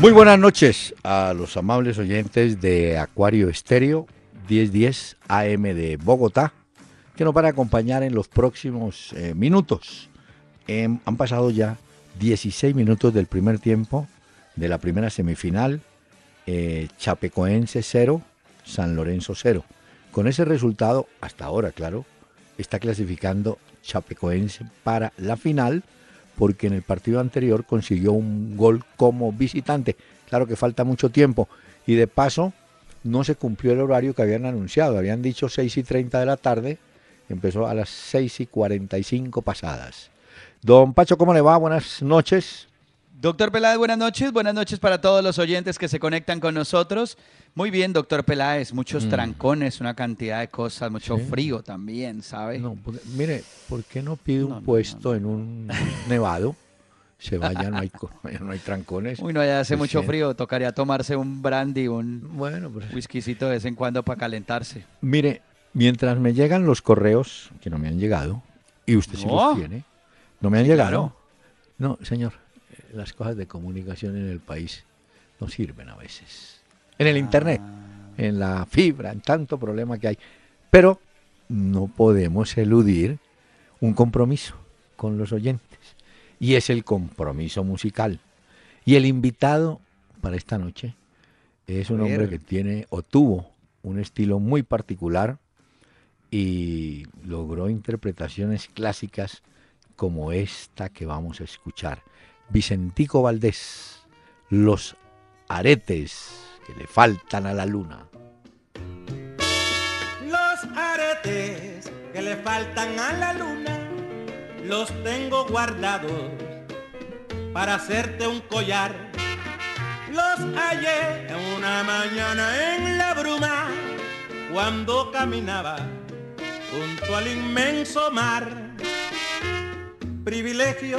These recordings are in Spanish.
Muy buenas noches a los amables oyentes de Acuario Estéreo 1010 AM de Bogotá, que nos van a acompañar en los próximos eh, minutos. Em, han pasado ya 16 minutos del primer tiempo de la primera semifinal, eh, Chapecoense 0, San Lorenzo 0. Con ese resultado, hasta ahora, claro, está clasificando Chapecoense para la final porque en el partido anterior consiguió un gol como visitante. Claro que falta mucho tiempo y de paso no se cumplió el horario que habían anunciado. Habían dicho 6 y 30 de la tarde, empezó a las 6 y 45 pasadas. Don Pacho, ¿cómo le va? Buenas noches. Doctor Peláez, buenas noches. Buenas noches para todos los oyentes que se conectan con nosotros. Muy bien, doctor Peláez. Muchos Mm. trancones, una cantidad de cosas, mucho Sí. frío también, ¿sabe? No, porque- mire, ¿por qué no pide un No, no, puesto en un nevado? Se vaya, no hay, no hay trancones. Uy, no, ya hace Pues mucho frío. Tocaría tomarse un brandy, un Bueno, pues whiskycito de vez en cuando para calentarse. Mire, mientras me llegan los correos, que no me han llegado, y usted sí los tiene, no me han Sí, llegado. claro. No, señor, las cosas de comunicación en el país no sirven a veces. En el Internet, Ah. en la fibra, en tanto problema que hay. Pero no podemos eludir un compromiso con los oyentes, y es el compromiso musical. Y el invitado para esta noche es un hombre que tiene o tuvo un estilo muy particular y logró interpretaciones clásicas como esta que vamos a escuchar. Vicentico Valdés, Los aretes que le faltan a la luna. Los aretes que le faltan a la luna los tengo guardados para hacerte un collar. Los hallé en una mañana en la bruma cuando caminaba junto al inmenso mar. Privilegio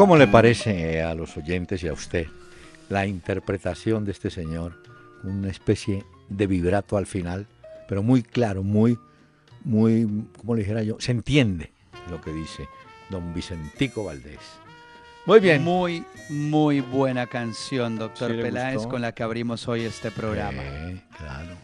¿Cómo le parece a los oyentes y a usted la interpretación de este señor? Una especie de vibrato al final, pero muy claro, muy, muy, como le dijera yo, se entiende lo que dice don Vicentico Valdés. Muy bien. Muy, muy buena canción, doctor ¿Sí Peláez, gustó? con la que abrimos hoy este programa. Eh, claro.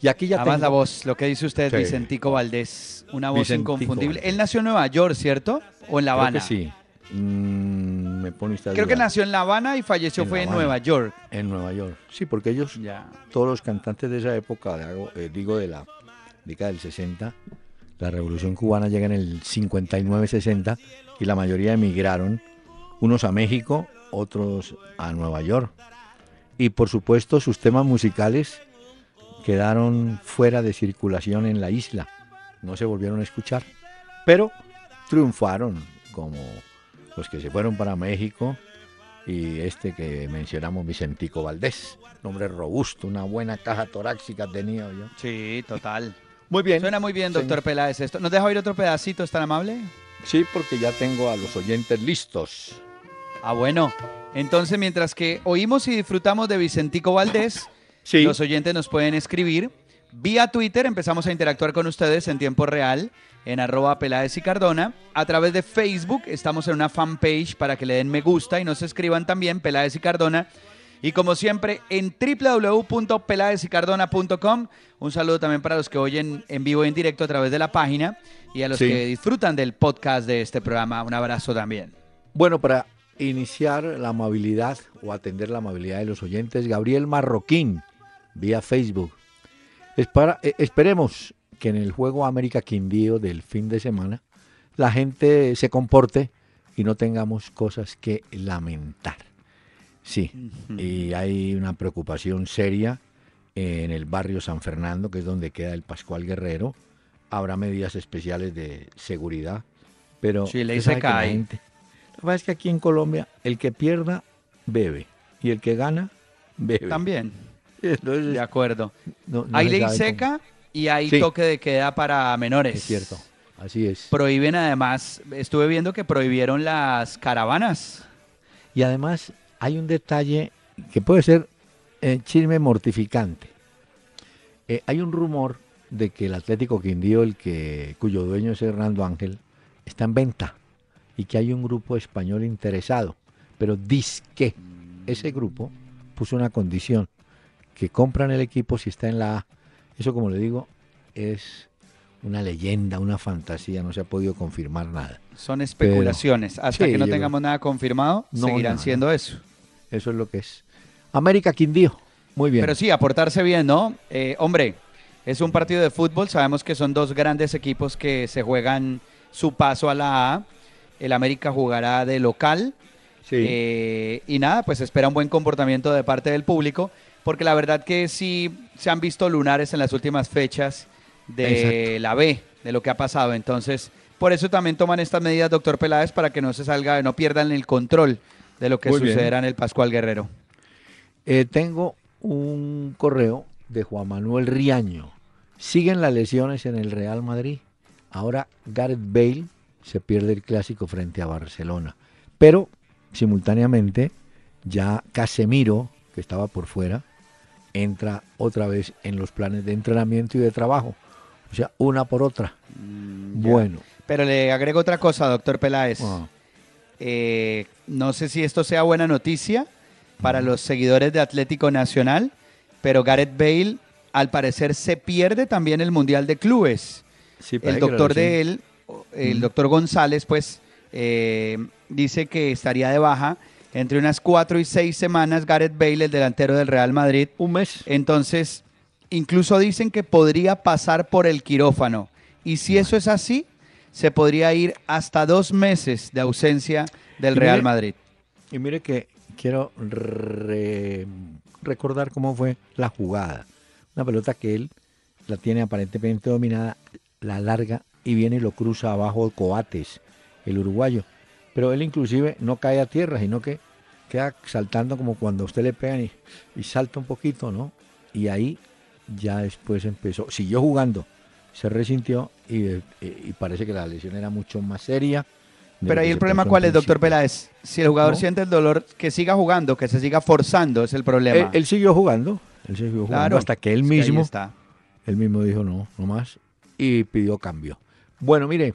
Y aquí ya Además, tengo- la voz, lo que dice usted, Sí. Vicentico Valdés, una voz Vicentico inconfundible. Valdés. Él nació en Nueva York, ¿cierto? ¿O en La Creo Habana? que sí. Mm, me pone Creo que nació en La Habana y falleció En fue en. Nueva York. En Nueva York. Sí, porque ellos Ya. todos los cantantes de esa época, de eh, digo de la década del 60, la revolución cubana llega en el 59-60 y la mayoría emigraron, unos a México, otros a Nueva York. Y por supuesto sus temas musicales quedaron fuera de circulación en la isla, no se volvieron a escuchar, pero triunfaron como los que se fueron para México y este que mencionamos, Vicentico Valdés, un hombre robusto, una buena caja torácica tenía yo. Sí, total. Muy bien. Suena muy bien, doctor. Peláez, esto. ¿Nos deja oír otro pedacito? ¿Es tan amable? Sí, porque ya tengo a los oyentes listos. Ah, bueno. Entonces, mientras que oímos y disfrutamos de Vicentico Valdés, Sí. los oyentes nos pueden escribir vía Twitter. Empezamos a interactuar con ustedes en tiempo real en arroba Peláez y Cardona. A través de Facebook estamos en una fanpage para que le den me gusta y nos escriban también Peláez y Cardona. Y como siempre, en www.peladesicardona.com. Un saludo también para los que oyen en vivo y en directo a través de la página y a los Sí. que disfrutan del podcast de este programa. Un abrazo también. Bueno, para iniciar la amabilidad o atender la amabilidad de los oyentes, Gabriel Marroquín, vía Facebook. Espara- eh, esperemos que en el juego América Quindío del fin de semana la gente se comporte y no tengamos cosas que lamentar. Sí, y hay una preocupación seria en el barrio San Fernando, que es donde queda el Pascual Guerrero. Habrá medidas especiales de seguridad, pero Sí, ley seca que la gente- Lo que pasa es que aquí en Colombia el que pierda bebe y el que gana bebe. También, Entonces, de acuerdo. no- no hay se ley cómo- seca y hay Sí. toque de queda para menores. Es cierto, así es. Prohíben además, estuve viendo que prohibieron las caravanas. Y además hay un detalle que puede ser eh, chisme mortificante. Eh, hay un rumor de que el Atlético Quindío, el que, cuyo dueño es Hernando Ángel, está en venta y que hay un grupo español interesado. Pero que ese grupo puso una condición, que compran el equipo si está en la A. Eso, como le digo, es una leyenda, una fantasía, no se ha podido confirmar nada. Son especulaciones. Hasta Sí, que no tengamos nada confirmado, No, seguirán siendo eso. Eso es lo que es. América Quindío, muy bien. Pero sí, aportarse bien, ¿no? Eh, hombre, es un partido de fútbol. Sabemos que son dos grandes equipos que se juegan su paso a la A. El América jugará de local. Sí. Eh, y nada, pues espera un buen comportamiento de parte del público, porque la verdad que sí se han visto lunares en las últimas fechas de la B, de lo que ha pasado. Entonces, por eso también toman estas medidas, doctor Peláez, para que no se salga, no pierdan el control de lo que Muy bien. sucederá en el Pascual Guerrero. Eh, tengo un correo de Juan Manuel Riaño. Siguen las lesiones en el Real Madrid. Ahora Gareth Bale se pierde el clásico frente a Barcelona. Pero simultáneamente ya Casemiro, que estaba por fuera, entra otra vez en los planes de entrenamiento y de trabajo. O sea, una por otra. Mm, ya. Bueno. Pero le agrego otra cosa, doctor Peláez. ah, Eh, no sé si esto sea buena noticia para los seguidores de Atlético Nacional, pero Gareth Bale al parecer se pierde también el Mundial de Clubes. sí, El doctor de él, el doctor González, pues eh, dice que estaría de baja entre unas cuatro y seis semanas Gareth Bale, el delantero del Real Madrid. Un mes. Entonces, incluso dicen que podría pasar por el quirófano. Y si eso es así, se podría ir hasta dos meses de ausencia del Real Madrid. Y mire que quiero re- recordar cómo fue la jugada. Una pelota que él la tiene aparentemente dominada, la larga y viene y lo cruza abajo Coates, el uruguayo. Pero él inclusive no cae a tierra, sino que queda saltando como cuando a usted le pegan y, y salta un poquito, ¿no? Y ahí ya después empezó, siguió jugando, se resintió y, eh, y parece que la lesión era mucho más seria. Pero ahí el problema cuál es, doctor. Peláez. Si el jugador ¿No? siente el dolor, que siga jugando, que se siga forzando, es el problema. Él, él siguió jugando, él siguió jugando Claro, hasta que él es que ahí mismo, está. él mismo dijo no, no más y pidió cambio. Bueno, mire,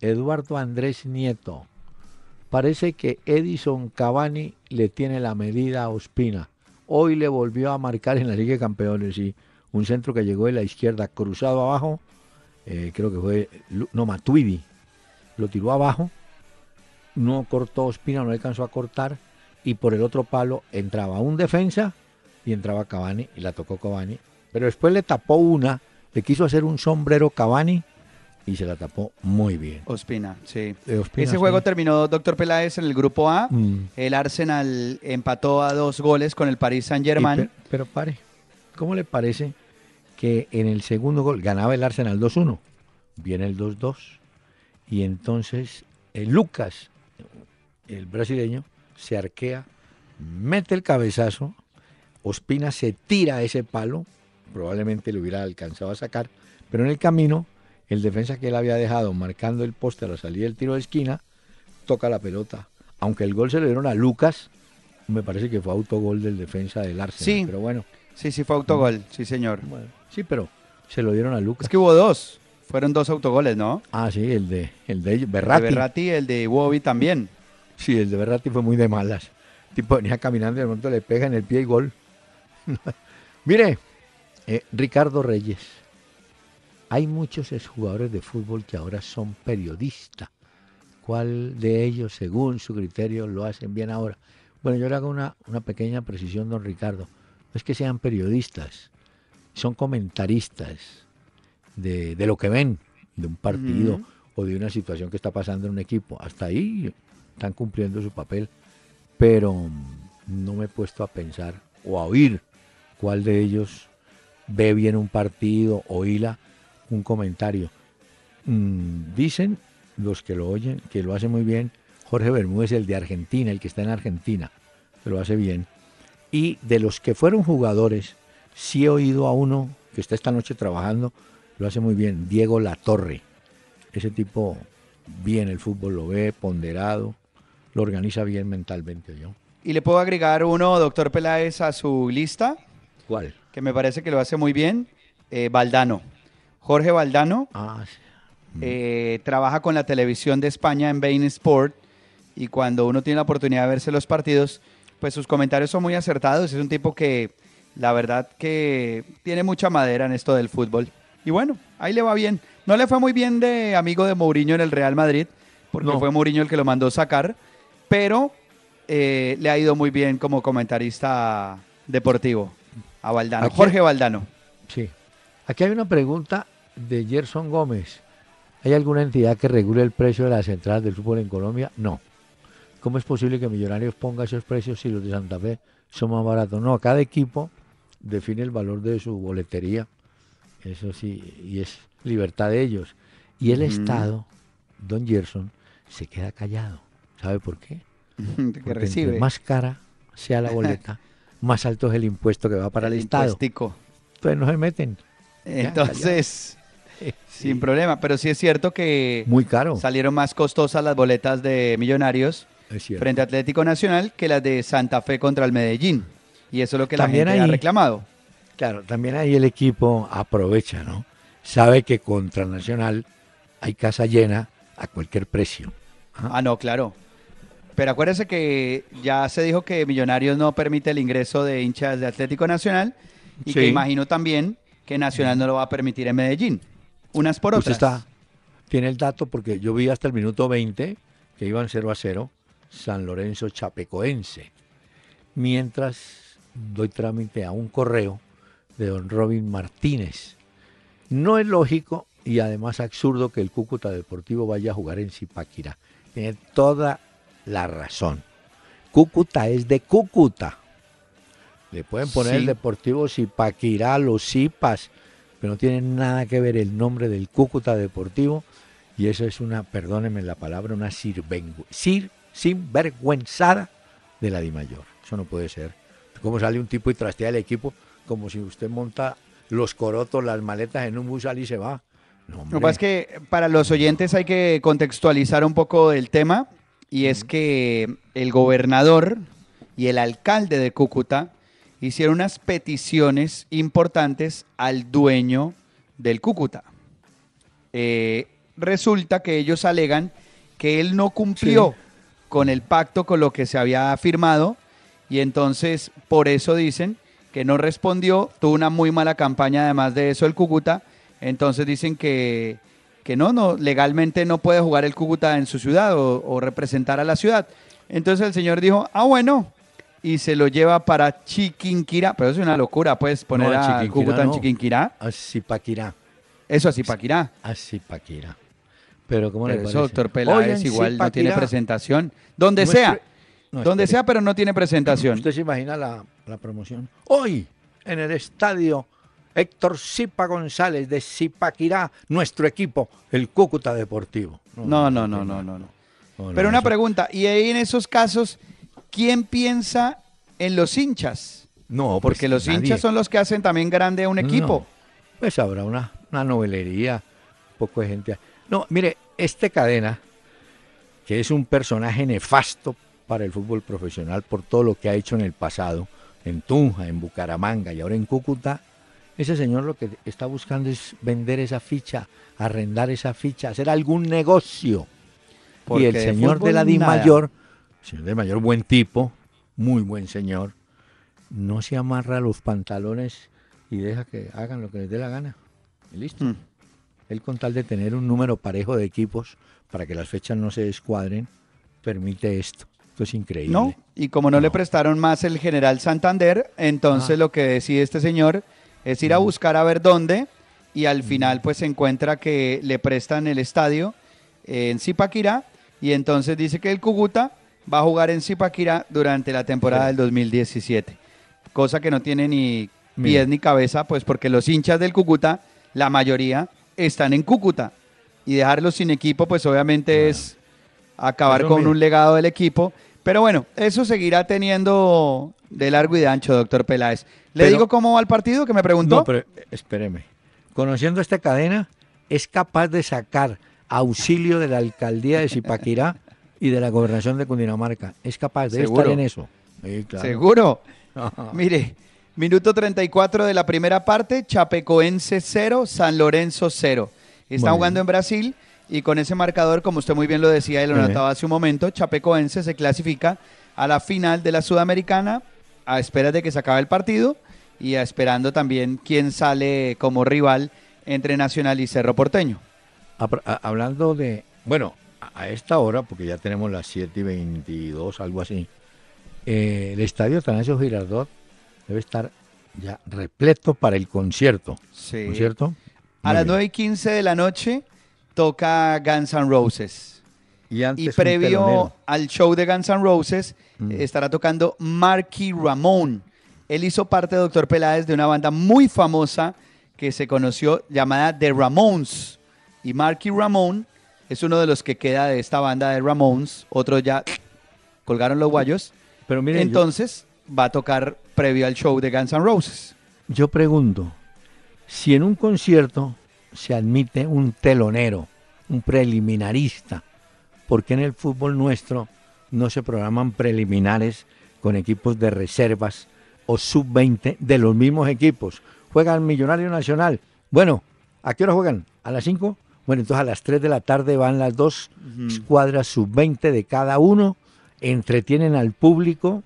Eduardo Andrés Nieto, parece que Edison Cavani le tiene la medida a Ospina. Hoy le volvió a marcar en la Liga de Campeones y un centro que llegó de la izquierda cruzado abajo, eh, creo que fue, no, Matuidi, lo tiró abajo, no cortó Ospina, no alcanzó a cortar. Y por el otro palo entraba un defensa y entraba Cavani y la tocó Cavani. Pero después le tapó una, le quiso hacer un sombrero Cavani y se la tapó muy bien. Ospina, sí. Eh, Ospina, Ese sí. juego terminó, doctor Peláez, en el grupo A. Mm. El Arsenal empató a dos goles con el Paris Y Saint-Germain. pe- pero pare, ¿cómo le parece que en el segundo gol ganaba el Arsenal 2-1? Viene el 2-2 y entonces el Lucas, el brasileño, se arquea, mete el cabezazo, Ospina se tira a ese palo, probablemente lo hubiera alcanzado a sacar, pero en el camino el defensa que él había dejado marcando el poste a la salida del tiro de esquina, toca la pelota. Aunque el gol se le dieron a Lucas, me parece que fue autogol del defensa del Arsenal. Sí. Pero bueno, Sí, sí, fue autogol, sí, señor. bueno, sí, pero se lo dieron a Lucas. Es que hubo dos. Fueron dos autogoles, ¿no? Ah, sí, el de, el de El Berratti. de Berratti y el de también. Sí, el de Berratti fue muy de malas. tipo venía caminando y de momento le pega en el pie y gol. Mire, eh, Ricardo Reyes. Hay muchos jugadores de fútbol que ahora son periodistas. ¿Cuál de ellos, según su criterio, lo hacen bien ahora? Bueno, yo le hago una, una pequeña precisión, don Ricardo. No es que sean periodistas, son comentaristas de, lo que ven de un partido o de una situación que está pasando en un equipo. Hasta ahí están cumpliendo su papel, pero no me he puesto a pensar o a oír cuál de ellos ve bien un partido o hila un comentario. Mm, dicen los que lo oyen que lo hace muy bien Jorge Bermúdez, el de Argentina, el que está en Argentina, que lo hace bien. Y de los que fueron jugadores, sí he oído a uno que está esta noche trabajando, lo hace muy bien, Diego Latorre. Ese tipo bien el fútbol lo ve, ponderado, lo organiza bien mentalmente yo. ¿Y le puedo agregar uno, doctor Peláez, a su lista? ¿Cuál? Que me parece que lo hace muy bien, eh, Valdano. Jorge Valdano ah, eh, trabaja con la televisión de España en Bain Sport y cuando uno tiene la oportunidad de verse los partidos, pues sus comentarios son muy acertados. Es un tipo que la verdad que tiene mucha madera en esto del fútbol. Y bueno, ahí le va bien. No le fue muy bien de amigo de Mourinho en el Real Madrid, porque fue Mourinho el que lo mandó sacar, pero eh, le ha ido muy bien como comentarista deportivo a Valdano. Jorge Valdano. Sí. Aquí hay una pregunta de Gerson Gómez. ¿Hay alguna entidad que regule el precio de las entradas del fútbol en Colombia? No. ¿Cómo es posible que Millonarios ponga esos precios si los de Santa Fe son más baratos? No, cada equipo define el valor de su boletería eso sí, y es libertad de ellos. Y el Estado, don Gerson, se queda callado. ¿Sabe por qué? Porque recibe. más cara sea la boleta, más alto es el impuesto que va para el, Estado. Entonces no se meten. Entonces, sin problema. Pero sí es cierto que Muy caro. salieron más costosas las boletas de Millonarios frente a Atlético Nacional que las de Santa Fe contra el Medellín. Y eso es lo que la gente ha reclamado. Claro, también ahí el equipo aprovecha, ¿no? Sabe que contra Nacional hay casa llena a cualquier precio. ¿ah? no, claro. Pero acuérdese que ya se dijo que Millonarios no permite el ingreso de hinchas de Atlético Nacional y que imagino también que Nacional no lo va a permitir en Medellín. Unas por otras. está, tiene el dato porque yo vi hasta el minuto 20 que iban 0 a 0 San Lorenzo Chapecoense. Mientras doy trámite a un correo de don Robin Martínez. No es lógico y además absurdo que el Cúcuta Deportivo vaya a jugar en Zipaquirá. Tiene toda la razón. Cúcuta es de Cúcuta. Le pueden poner el Deportivo Zipaquirá, los Zipas, pero no tiene nada que ver el nombre del Cúcuta Deportivo. Y eso es una, perdónenme la palabra, una sir, sinvergüenzada de la Di Mayor. Eso no puede ser. ¿Cómo sale un tipo y trastea el equipo como si usted monta los corotos, las maletas en un bus y se va. Lo que pasa es que para los oyentes hay que contextualizar un poco el tema y es que el gobernador y el alcalde de Cúcuta hicieron unas peticiones importantes al dueño del Cúcuta. Eh, resulta que ellos alegan que él no cumplió con el pacto con lo que se había firmado y entonces por eso dicen que no respondió, tuvo una muy mala campaña además de eso el Cúcuta, entonces dicen que, que no, no, legalmente no puede jugar el Cúcuta en su ciudad o, representar a la ciudad. Entonces el señor dijo, ah bueno, y se lo lleva para Chiquinquirá, pero es una locura, puedes poner a Cúcuta en Chiquinquirá. A Zipaquirá. Eso, a Zipaquirá. A Zipaquirá. Pero ¿cómo le parece? doctor Peláez, igual no tiene presentación. Donde sea. donde sea, pero no tiene presentación. ¿Usted se imagina la, la promoción. Hoy, en el estadio Héctor Zipa González de Zipaquirá, nuestro equipo, el Cúcuta Deportivo. No, no, no, no, no. no, Pero una pregunta, ¿y ahí en esos casos, quién piensa en los hinchas? No, pues porque los hinchas son los que hacen también grande a un equipo. Pues habrá una, una novelería, poco de gente. No, mire, este cadena, que es un personaje nefasto para el fútbol profesional por todo lo que ha hecho en el pasado, en Tunja, en Bucaramanga y ahora en Cúcuta, ese señor lo que está buscando es vender esa ficha, arrendar esa ficha, hacer algún negocio. y el señor de la Di Mayor, señor de Mayor buen tipo, muy buen señor, no se amarra los pantalones y deja que hagan lo que les dé la gana. Y listo. Mm. Él con tal de tener un número parejo de equipos para que las fechas no se descuadren, permite esto. Esto es increíble. No, y como no, le prestaron más el general Santander, entonces Ah. lo que decide este señor es ir a buscar a ver dónde y al final pues se encuentra que le prestan el estadio en Zipaquirá y entonces dice que el Cúcuta va a jugar en Zipaquirá durante la temporada Sí. del 2017. Cosa que no tiene ni Mira. pies ni cabeza, pues porque los hinchas del Cúcuta, la mayoría, están en Cúcuta. Y dejarlos sin equipo, pues obviamente es acabar con mira. un legado del equipo. Pero bueno, eso seguirá teniendo de largo y de ancho, doctor Peláez. ¿Le Pero- digo cómo va el partido que me preguntó? No, pero espéreme. Conociendo esta cadena, es capaz de sacar auxilio de la alcaldía de Zipaquirá y de la gobernación de Cundinamarca. Es capaz de Seguro. estar en eso. Sí, claro. Seguro. Mire, minuto 34 de la primera parte, Chapecoense 0, San Lorenzo 0. Está jugando en Brasil y con ese marcador, como usted muy bien lo decía y lo notaba hace un momento, Chapecoense se clasifica a la final de la Sudamericana a espera de que se acabe el partido y a esperando también quién sale como rival entre Nacional y Cerro Porteño. Hablando de, bueno, a- esta hora, porque ya tenemos las 7 y 22, algo así, eh, el estadio Atanasio Girardot debe estar ya repleto para el concierto, Sí. ¿no es cierto? A Muy las bien. 9 y 15 de la noche toca Guns N' Roses. Y, antes Y previo al show de Guns N' Roses Mm. estará tocando Marky Ramón. Él hizo parte, doctor Peláez, de una banda muy famosa que se conoció llamada The Ramones. Y Marky Ramón es uno de los que queda de esta banda de Ramones. Otros ya colgaron los guayos. Pero miren, yo- Entonces va a tocar previo al show de Guns N' Roses. Yo pregunto, si en un concierto se admite un telonero, un preliminarista, ¿por qué en el fútbol nuestro no se programan preliminares con equipos de reservas o sub-20 de los mismos equipos? Juegan Millonario Nacional. Bueno, ¿a qué hora juegan? ¿A las 5? Bueno, entonces a las 3 de la tarde van las dos escuadras sub-20 de cada uno, entretienen al público,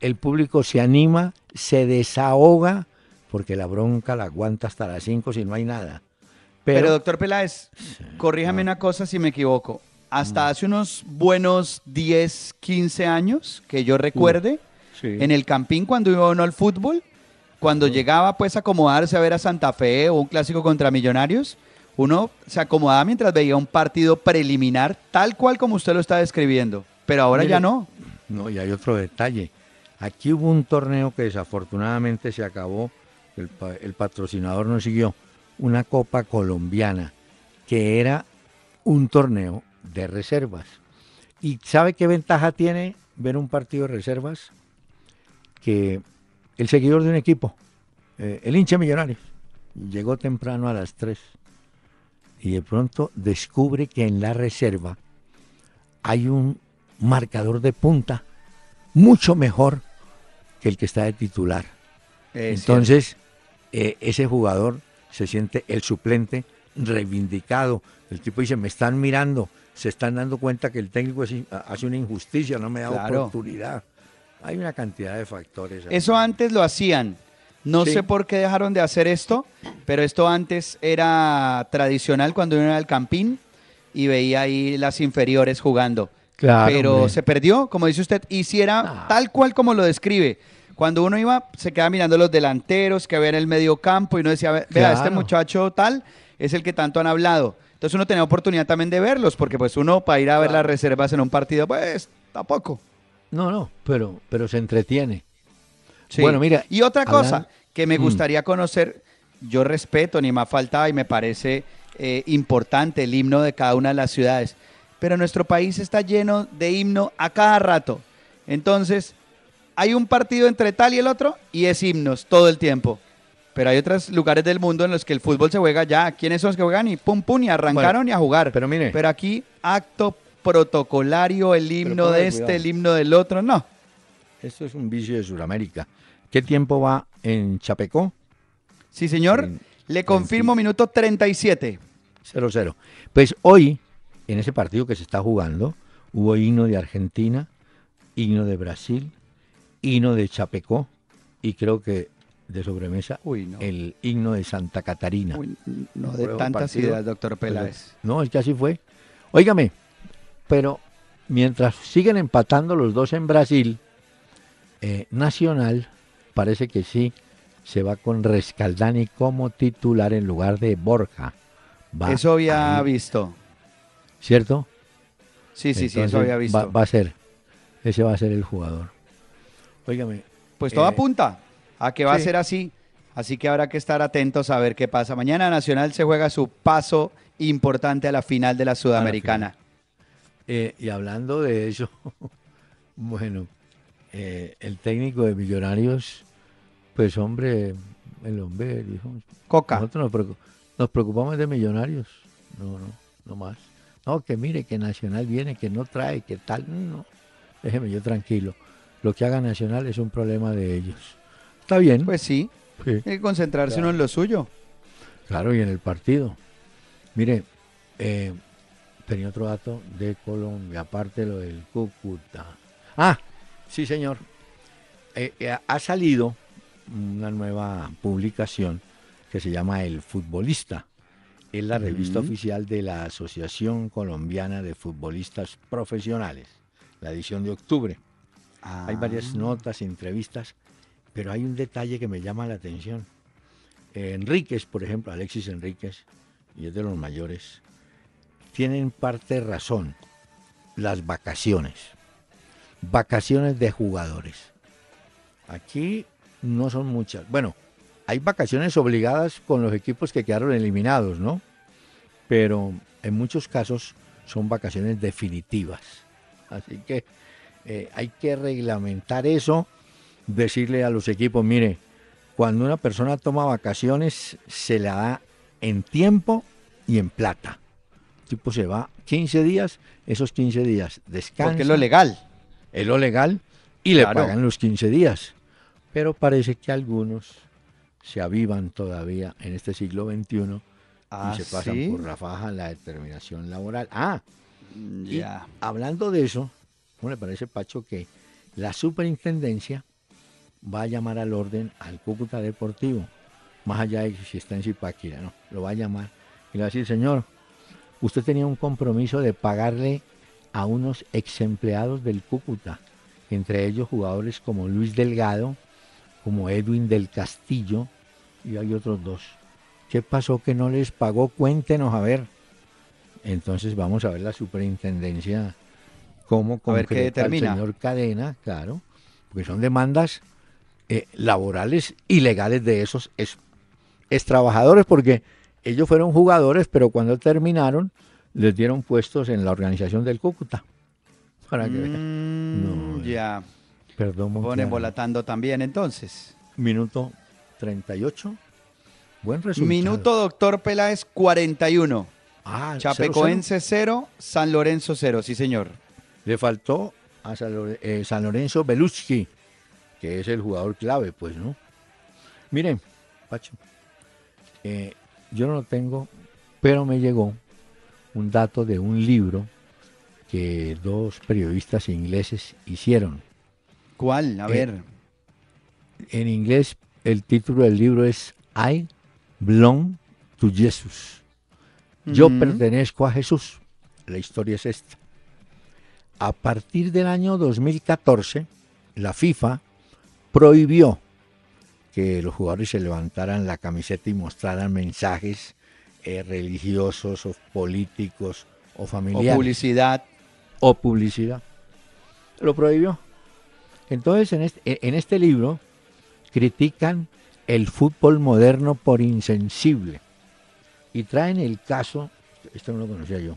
el público se anima, se desahoga, porque la bronca la aguanta hasta las 5 si no hay nada. Pero, Pero, doctor Peláez, corríjame una cosa si me equivoco. Hasta hace unos buenos 10, 15 años, que yo recuerde, Sí. en el Campín cuando iba uno al fútbol, cuando llegaba pues a acomodarse a ver a Santa Fe o un clásico contra Millonarios, uno se acomodaba mientras veía un partido preliminar, tal cual como usted lo está describiendo. Pero ahora Mire, ya no. No, y hay otro detalle. Aquí hubo un torneo que desafortunadamente se acabó, el patrocinador no siguió, una Copa Colombiana, que era un torneo de reservas. ¿Y sabe qué ventaja tiene ver un partido de reservas? Que el seguidor de un equipo, eh, el hincha millonario, llegó temprano a las 3 y de pronto descubre que en la reserva hay un marcador de punta mucho mejor que el que está de titular. Es Entonces, eh, ese jugador se siente el suplente reivindicado. El tipo dice, me están mirando, se están dando cuenta que el técnico hace una injusticia, no me da Claro. oportunidad. Hay una cantidad de factores. Eso antes lo hacían. No Sí. sé por qué dejaron de hacer esto, pero esto antes era tradicional cuando uno era al campín y veía ahí las inferiores jugando. Claro, pero hombre. se perdió, como dice usted, y si era Ah. tal cual como lo describe. Cuando uno iba, se quedaba mirando los delanteros que había en el medio campo y uno decía, "Ve- vea, este muchacho tal es el que tanto han hablado. Entonces uno tenía oportunidad también de verlos, porque pues uno para ir a ver las reservas en un partido, pues tampoco. No, no, pero, pero se entretiene. Sí. Bueno, mira, Y otra cosa hablan- que me Mm. gustaría conocer, yo respeto, ni más faltaba y me parece eh, importante el himno de cada una de las ciudades, pero nuestro país está lleno de himno a cada rato. Entonces, hay un partido entre tal y el otro y es himnos todo el tiempo. Pero hay otros lugares del mundo en los que el fútbol se juega ya. ¿Quiénes son los que juegan? Y pum, pum, y arrancaron y a jugar. pero mire. Pero aquí, acto protocolario, el himno de este, cuidado. el himno del otro, no. Esto es un vicio de Sudamérica. ¿Qué tiempo va en Chapecó? Sí, señor. En- Le confirmo minuto 37. 0-0. Pues hoy, en ese partido que se está jugando, hubo himno de Argentina, himno de Brasil, himno de Chapecó y creo que de sobremesa Uy, no. el himno de Santa Catarina. Uy, no de tantas partido, ideas, doctor Peláez. No, es que así fue. Óigame, pero mientras siguen empatando los dos en Brasil, eh, Nacional parece que sí se va con Rescaldani como titular en lugar de Borja. Va Eso había ahí, visto. ¿Cierto? Sí, sí, sí, eso había visto. Va, va a ser, ese va a ser el jugador. Óigame, Pues todo Eh, apunta a que va a ser así. Así que habrá que estar atentos a ver qué pasa. Mañana Nacional se juega su paso importante a la final de la Sudamericana. Eh, y hablando de eso, bueno, eh, el técnico de Millonarios, pues hombre, el hombre dijo, Coca. nosotros nos, nos preocupamos de Millonarios, no, no, no más. No, que mire, que Nacional viene, que no trae, que tal, no, déjeme yo tranquilo. Lo que haga Nacional es un problema de ellos. Está bien, Pues sí, sí, hay que concentrarse Claro. uno en lo suyo. claro, y en el partido. Mire, eh, tenía otro dato de Colombia, aparte lo del Cúcuta. Ah, sí, señor. Eh, eh, ha salido una nueva publicación que se llama El Futbolista. Es la revista oficial de la Asociación Colombiana de Futbolistas Profesionales, la edición de octubre. Hay varias Ah. notas, entrevistas, pero hay un detalle que me llama la atención. Enríquez, por ejemplo, Alexis Enríquez, y es de los mayores, tienen parte razón las vacaciones. Vacaciones de jugadores. Aquí no son muchas. Bueno, hay vacaciones obligadas con los equipos que quedaron eliminados, ¿no? Pero en muchos casos son vacaciones definitivas. Así que eh, hay que reglamentar eso, decirle a los equipos, mire, cuando una persona toma vacaciones se la da en tiempo y en plata. El tipo se va 15 días, esos 15 días descansa. Porque es lo legal. Es lo legal y le pagan los 15 días. Pero parece que algunos se avivan todavía en este siglo XXI Ah, y se pasan ¿sí? por la faja la determinación laboral. Ah, y Ya. hablando de eso, ¿cómo le parece, Pacho, que la superintendencia va a llamar al orden al Cúcuta Deportivo, más allá de si está en Zipaquira, no, lo va a llamar y le va a decir, señor, usted tenía un compromiso de pagarle a unos ex empleados del Cúcuta, entre ellos jugadores como Luis Delgado, como Edwin del Castillo, y hay otros dos. ¿Qué pasó que no les pagó? Cuéntenos a ver. Entonces vamos a ver la superintendencia cómo A ver qué el señor Cadena, claro, porque son demandas eh, laborales y legales de esos ex, ex trabajadores, porque ellos fueron jugadores, pero cuando terminaron les dieron puestos en la organización del Cúcuta. Para que vean. Mm, No, ya. Perdón, Pone Montiano. volatando también entonces. Minuto 38. Buen resultado. Minuto doctor Peláez 41. Ah, Chapecoense 0, San Lorenzo 0, sí señor. Le faltó a San, Lore- eh, San Lorenzo Beluski, que es el jugador clave, pues, ¿no? Miren, Pacho, eh, yo no lo tengo, pero me llegó un dato de un libro que dos periodistas ingleses hicieron. ¿Cuál? A Eh, ver. En inglés, el título del libro es I Belong to Jesus. Yo pertenezco a Jesús. La historia es esta. A partir del año 2014, la FIFA prohibió que los jugadores se levantaran la camiseta y mostraran mensajes eh, religiosos o políticos o O familiares publicidad. o publicidad. Lo prohibió. Entonces, en este, en este libro critican el fútbol moderno por insensible y traen el caso, esto no lo conocía yo,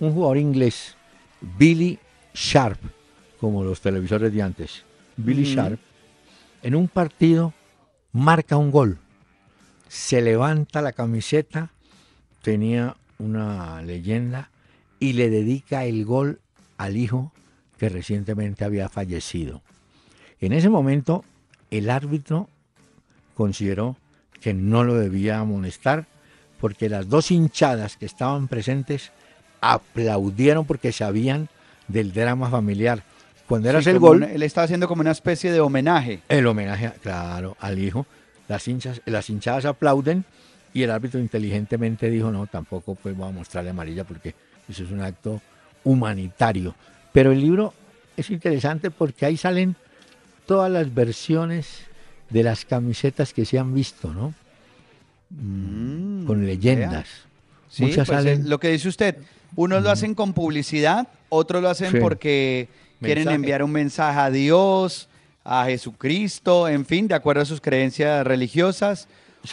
un jugador inglés, Billy Sharp, como los televisores de antes, Billy. Sharp, en un partido marca un gol, se levanta la camiseta, tenía una leyenda y le dedica el gol al hijo que recientemente había fallecido. En ese momento, el árbitro consideró que no lo debía amonestar porque las dos hinchadas que estaban presentes aplaudieron porque sabían del drama familiar. cuando era el gol... él estaba haciendo como una especie de homenaje. El homenaje, claro, al hijo. Las, hinchas, las hinchadas aplauden y el árbitro inteligentemente dijo, no, tampoco pues voy a mostrarle amarilla porque eso es un acto humanitario. Pero el libro es interesante porque ahí salen todas las versiones de las camisetas que se han visto, ¿no? Mm, con leyendas. Sí, Muchas pues, salen... lo que dice usted, unos lo hacen con publicidad, otros lo hacen porque quieren enviar un mensaje a Dios, a Jesucristo, en fin, de acuerdo a sus creencias religiosas,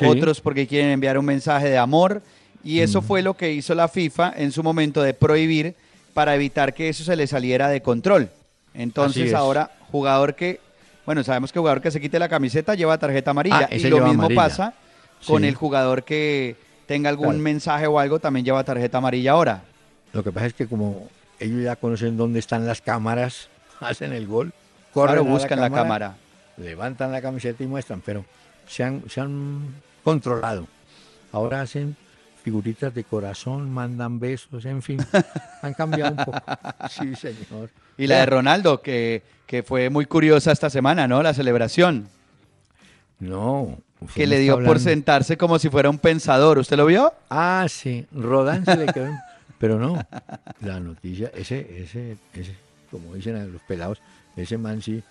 otros porque quieren enviar un mensaje de amor, y eso fue lo que hizo la FIFA en su momento de prohibir para evitar que eso se le saliera de control. Entonces ahora, jugador que, bueno, sabemos que jugador que se quite la camiseta lleva tarjeta amarilla, ah, y lo mismo pasa con el jugador que tenga algún mensaje o algo, también lleva tarjeta amarilla ahora. Lo que pasa es que como ellos ya conocen dónde están las cámaras, hacen el gol, corren buscan la cámara, levantan la camiseta y muestran, pero se han, se han controlado. Ahora hacen figuritas de corazón, mandan besos, en fin, han cambiado un poco. Sí, señor. Y la de Ronaldo, que, que fue muy curiosa esta semana, ¿no? La celebración. No. Que le dio por sentarse como si fuera un pensador. ¿Usted lo vio? Ah, sí. Rodán se le quedó. Pero no. La noticia, ese, ese, ese, como dicen los pelados, ese man sí,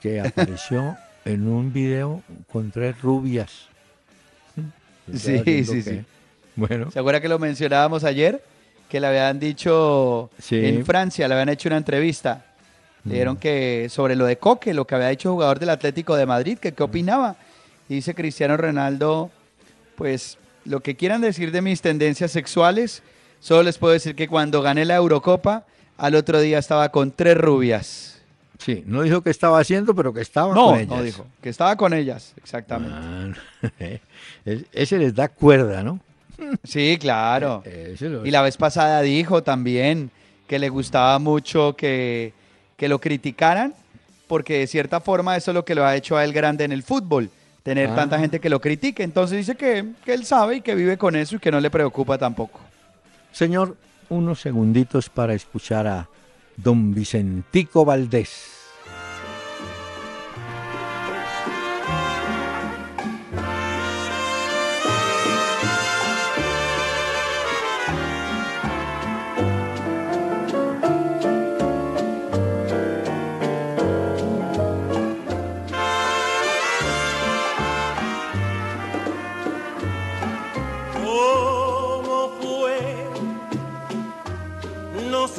que apareció en un video con tres rubias. Sí, sí, sí. Bueno. ¿Se acuerda que lo mencionábamos ayer? Que le habían dicho en Francia, le habían hecho una entrevista. Le dijeron mm. que sobre lo de Coque, lo que había hecho jugador del Atlético de Madrid, que qué opinaba. Y dice Cristiano Ronaldo, pues lo que quieran decir de mis tendencias sexuales, solo les puedo decir que cuando gané la Eurocopa, al otro día estaba con tres rubias. Sí, no dijo que estaba haciendo, pero que estaba con ellas. No, dijo, que estaba con ellas, exactamente. Ah, ese les da cuerda, ¿no? Sí, claro. Eh, y la vez pasada dijo también que le gustaba mucho que, lo criticaran, porque de cierta forma eso es lo que lo ha hecho a él grande en el fútbol, tener tanta ah. gente que lo critique. Entonces dice que, que él sabe y que vive con eso y que no le preocupa tampoco. Señor, unos segunditos para escuchar a don Vicentico Valdés.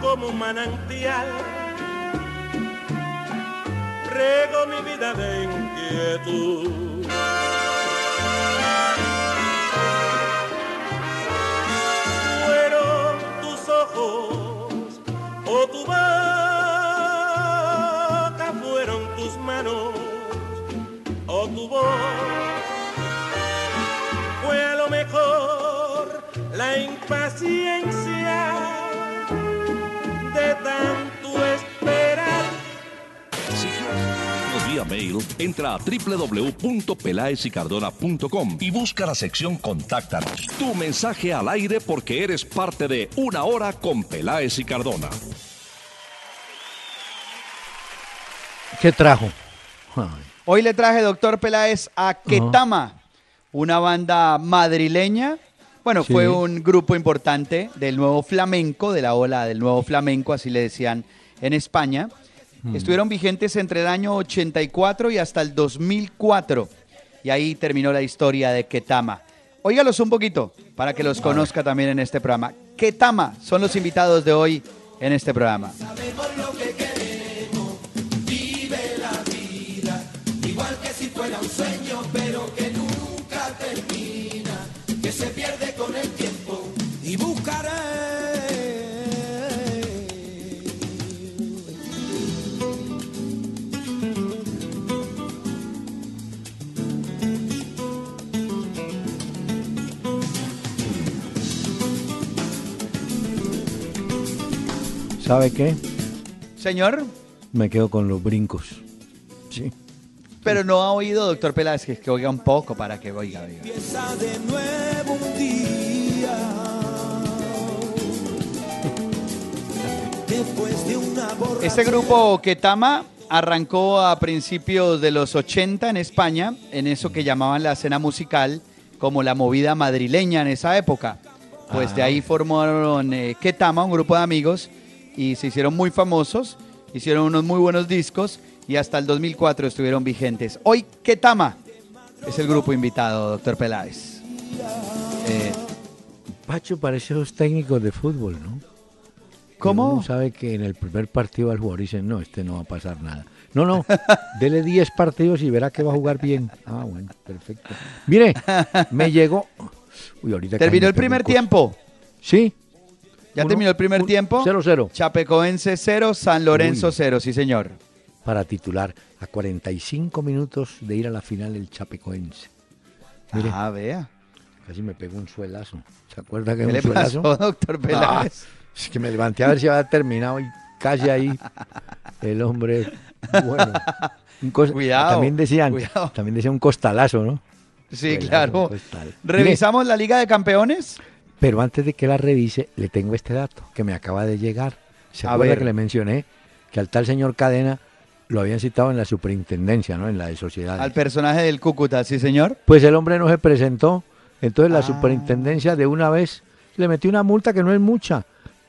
Como un manantial. Rego mi vida de inquietud. Vía mail, entra a www.pelaesicardona.com y busca la sección Contáctanos. Tu mensaje al aire porque eres parte de Una Hora con Peláez y Cardona. ¿Qué trajo? Hoy le traje, doctor Peláez, a Ketama, una banda madrileña bueno, fue un grupo importante del nuevo flamenco, de la ola del nuevo flamenco, así le decían en España. Mm. Estuvieron vigentes entre el año 84 y hasta el 2004. Y ahí terminó la historia de Ketama. Óigalos un poquito para que los conozca también en este programa. Ketama son los invitados de hoy en este programa. ¿Sabe qué? Señor, Me quedo con los brincos. Sí. pero no ha oído, doctor Peláez, que, que oiga un poco para que oiga. oiga. Empieza de nuevo un día. Después de una borrachera. Este grupo Ketama arrancó a principios de los 80 en España, en eso que llamaban la escena musical, como la movida madrileña en esa época. Pues de ahí formaron eh, Ketama, un grupo de amigos, y se hicieron muy famosos, hicieron unos muy buenos discos y hasta el 2004 estuvieron vigentes. Hoy Ketama es el grupo invitado, doctor Peláez. Eh, Pacho parece los técnicos de fútbol, ¿no? ¿Cómo? Uno sabe que en el primer partido al jugador dicen, no, este no va a pasar nada. No, no, dele 10 partidos y verá que va a jugar bien. Ah, bueno, perfecto. Mire, me llegó... Uy, ahorita Terminó el primer tiempo. Sí. Ya Uno, terminó el primer un- tiempo. 0-0. Chapecoense 0, San Lorenzo Uy. 0, sí señor. Para titular a 45 minutos de ir a la final el Chapecoense. Mire, Ah, vea. casi me pegó un suelazo. ¿Se acuerda que ¿Qué un le suelazo? pasó, doctor Ah, Peláez? es que me levanté a ver si había terminado y casi ahí el hombre, bueno, un Cuidado, también decían, cuidado. también decía un costalazo, ¿no? sí, claro. costal. ¿Revisamos la Liga de Campeones? Pero antes de que la revise, le tengo este dato que me acaba de llegar. ¿Se A acuerda ver. que le mencioné que al tal señor Cadena lo habían citado en la superintendencia, ¿no? En la de sociedades. Al personaje del Cúcuta, sí señor. Pues el hombre no se presentó. Entonces la Ah. superintendencia de una vez le metió una multa que no es mucha.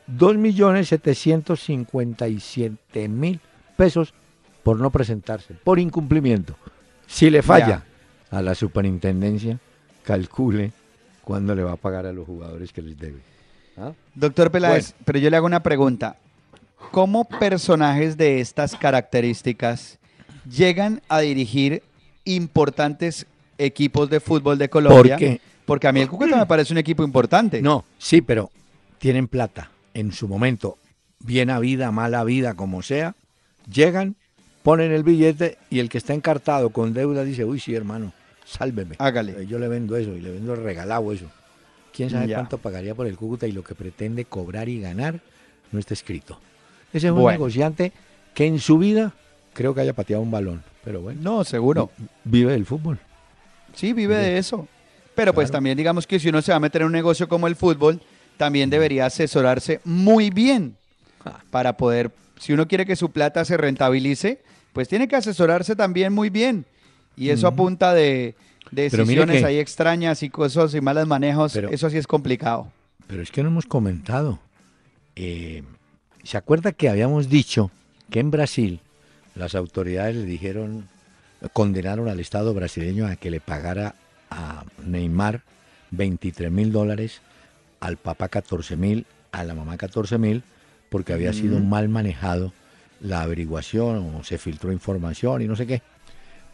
2.757.000 pesos por no presentarse, por incumplimiento. Si le falla a la superintendencia, calcule cuándo le va a pagar a los jugadores que les debe. ¿Ah? Doctor Peláez, pero yo le hago una pregunta. ¿Cómo personajes de estas características llegan a dirigir importantes equipos de fútbol de Colombia? Porque- Porque a mí el Cúcuta me parece un equipo importante. No, sí, pero tienen plata. En su momento, bien vida, mala vida, como sea, llegan, ponen el billete y el que está encartado con deuda dice, uy, sí, hermano, sálveme. Hágale. Eh, Yo le vendo eso y le vendo regalado eso. ¿Quién sabe Ya. cuánto pagaría por el Cúcuta y lo que pretende cobrar y ganar no está escrito? Ese es un Bueno. negociante que en su vida creo que haya pateado un balón, pero bueno, No, seguro. vive del fútbol. Sí, vive de eso. Pero pues también digamos que si uno se va a meter en un negocio como el fútbol, también debería asesorarse muy bien Ah. para poder, si uno quiere que su plata se rentabilice, pues tiene que asesorarse también muy bien. Y eso a punta de, decisiones que- ahí extrañas y cosas y malos manejos, Pero- eso sí es complicado. Pero es que no hemos comentado. Eh, ¿Se acuerda que habíamos dicho que en Brasil las autoridades le dijeron, condenaron al Estado brasileño a que le pagara a Neymar 23 mil dólares, al papá 14 mil, a la mamá 14 mil, porque había sido mal manejado la averiguación o se filtró información y no sé qué.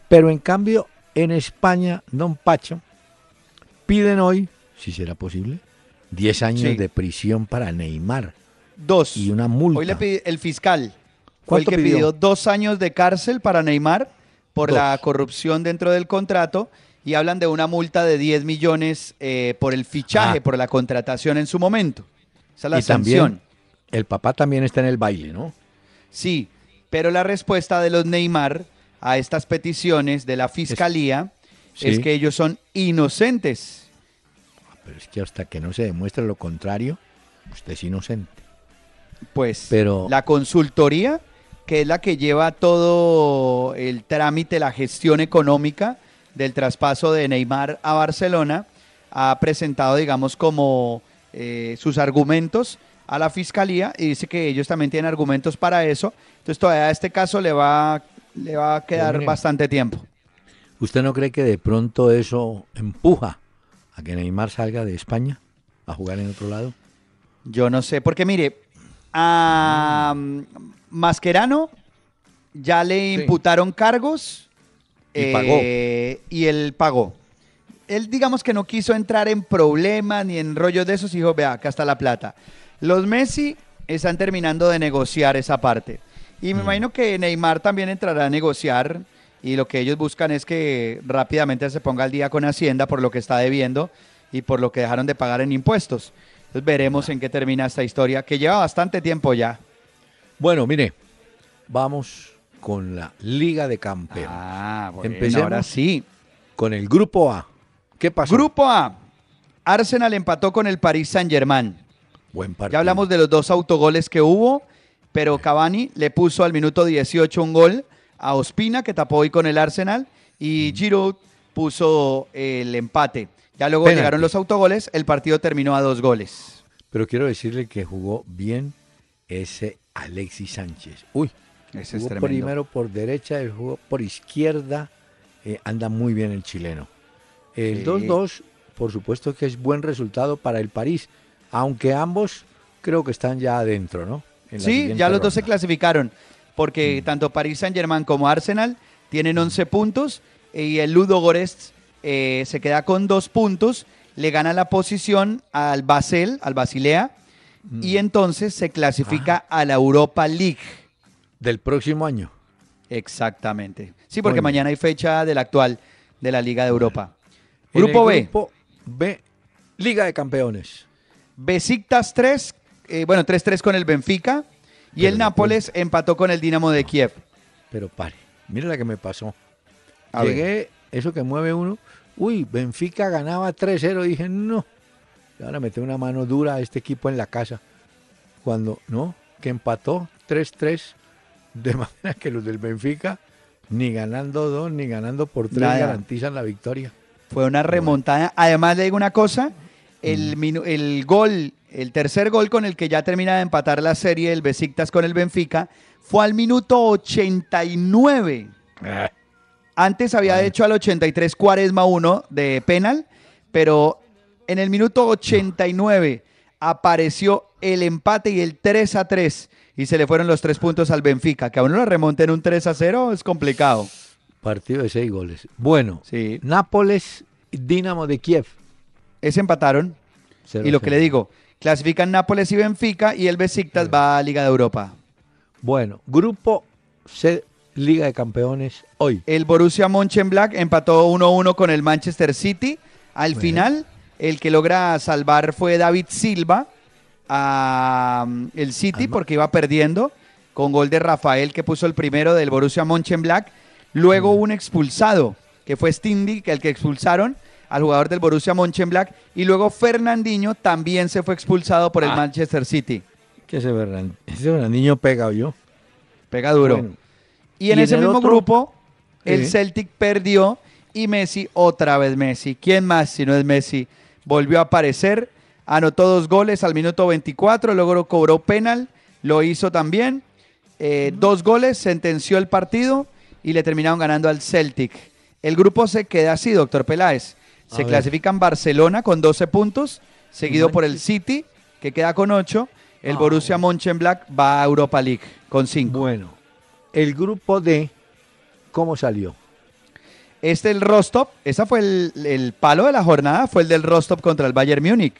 Pero en cambio, en España, don Pacho, piden hoy, si será posible, 10 años Sí. de prisión para Neymar Dos. y una multa. Hoy le pidi- el fiscal fue el ¿Cuánto que pidió? pidió dos años de cárcel para Neymar por Dos. la corrupción dentro del contrato y hablan de una multa de 10 millones eh, por el fichaje, Ah. por la contratación en su momento. Esa es la y sanción. también el papá también está en el baile, ¿no? Sí, pero la respuesta de los Neymar a estas peticiones de la fiscalía es, Sí. que ellos son inocentes. Pero es que hasta que no se demuestre lo contrario, usted es inocente. Pues Pero- la consultoría, que es la que lleva todo el trámite, la gestión económica del traspaso de Neymar a Barcelona, ha presentado, digamos, como eh, sus argumentos a la fiscalía y dice que ellos también tienen argumentos para eso. Entonces todavía a este caso le va, le va a quedar bastante tiempo. ¿Usted no cree que de pronto eso empuja a que Neymar salga de España a jugar en otro lado? Yo no sé, porque mire, a Mascherano ya le Sí. imputaron cargos Y pagó. eh, y él pagó. Él digamos que no quiso entrar en problemas ni en rollos de esos, dijo, vea, acá está la plata. Los Messi están terminando de negociar esa parte. Y Mm. me imagino que Neymar también entrará a negociar y lo que ellos buscan es que rápidamente se ponga al día con Hacienda por lo que está debiendo y por lo que dejaron de pagar en impuestos. Entonces veremos en qué termina esta historia, que lleva bastante tiempo ya. Bueno, mire, vamos con la Liga de Campeones. Ah, bueno, Empecemos. ahora sí. Con el Grupo A. ¿Qué pasó? Grupo A. Arsenal empató con el Paris Saint-Germain. Buen partido. Ya hablamos de los dos autogoles que hubo, pero Cavani le puso al minuto 18 un gol a Ospina, que tapó hoy con el Arsenal, y Giroud puso el empate. Ya luego Penalti. llegaron los autogoles, el partido terminó a dos goles. Pero quiero decirle que jugó bien ese Alexis Sánchez. Uy, Ese es jugó tremendo. primero por derecha, él jugó por izquierda. eh, anda muy bien el chileno. El Sí. 2-2, por supuesto que es buen resultado para el París, aunque ambos creo que están ya adentro, ¿no? En la Sí, ya los dos se clasificaron, porque tanto Paris Saint-Germain como Arsenal tienen 11 puntos y el Ludo Goretz eh, se queda con dos puntos, le gana la posición al Basel, al Basilea, y entonces se clasifica a la Europa League. Del próximo año. Exactamente. Sí, porque mañana hay fecha del actual de la Liga de Europa. Grupo el B, Grupo B, Liga de Campeones. Besiktas 3, eh, bueno, 3-3 con el Benfica, y Pero el no Nápoles empató con el Dinamo de Kiev. Pero pare, mire la que me pasó. A ver. Llegué, eso que mueve uno. Uy, Benfica ganaba 3-0. Dije, no. Ahora mete una mano dura a este equipo en la casa. Cuando, no, que empató 3-3. De manera que los del Benfica, ni ganando dos, ni ganando por tres, Nada. garantizan la victoria. Fue una remontada. Además, le digo una cosa. El, minu- el gol, el tercer gol con el que ya termina de empatar la serie del Besiktas con el Benfica, fue al minuto 89. Antes había hecho al 83 Cuaresma 1 de penal, pero en el minuto 89 apareció el empate y el 3 a 3 y se le fueron los tres puntos al Benfica. Que a uno lo remonte en un 3 a 0 es complicado. Partido de seis goles. Bueno, Sí. Nápoles, Dinamo de Kiev. Ese empataron. Y lo que 0-0. le digo, clasifican Nápoles y Benfica y el Besiktas va a Liga de Europa. Bueno, Grupo C, Liga de Campeones, hoy. El Borussia Mönchengladbach empató 1-1 con el Manchester City. Al Bueno. final, el que logra salvar fue David Silva a um, el City Alma. porque iba perdiendo con gol de Rafael que puso el primero del Borussia Mönchengladbach. Luego Mm. un expulsado que fue Stindy, que el que expulsaron al jugador del Borussia Mönchengladbach y luego Fernandinho también se fue expulsado por el Ah. Manchester City. Que ese, Fernan- ese Fernandinho pega yo. Pega duro. Bueno, Y en ¿Y ese en mismo otro? grupo, el Sí. Celtic perdió y Messi, otra vez Messi. ¿Quién más si no es Messi? Volvió a aparecer, anotó dos goles al minuto 24, luego cobró penal, lo hizo también. eh, dos goles, sentenció el partido y le terminaron ganando al Celtic. El grupo se queda así, doctor Peláez. Se ver. clasifican Barcelona con 12 puntos, seguido por el. City, que queda con 8. El Ah, Borussia Mönchengladbach va a Europa League con 5. bueno, el grupo D, ¿cómo salió? Este el Rostov, esa fue el, el palo de la jornada, fue el del Rostov contra el Bayern Múnich.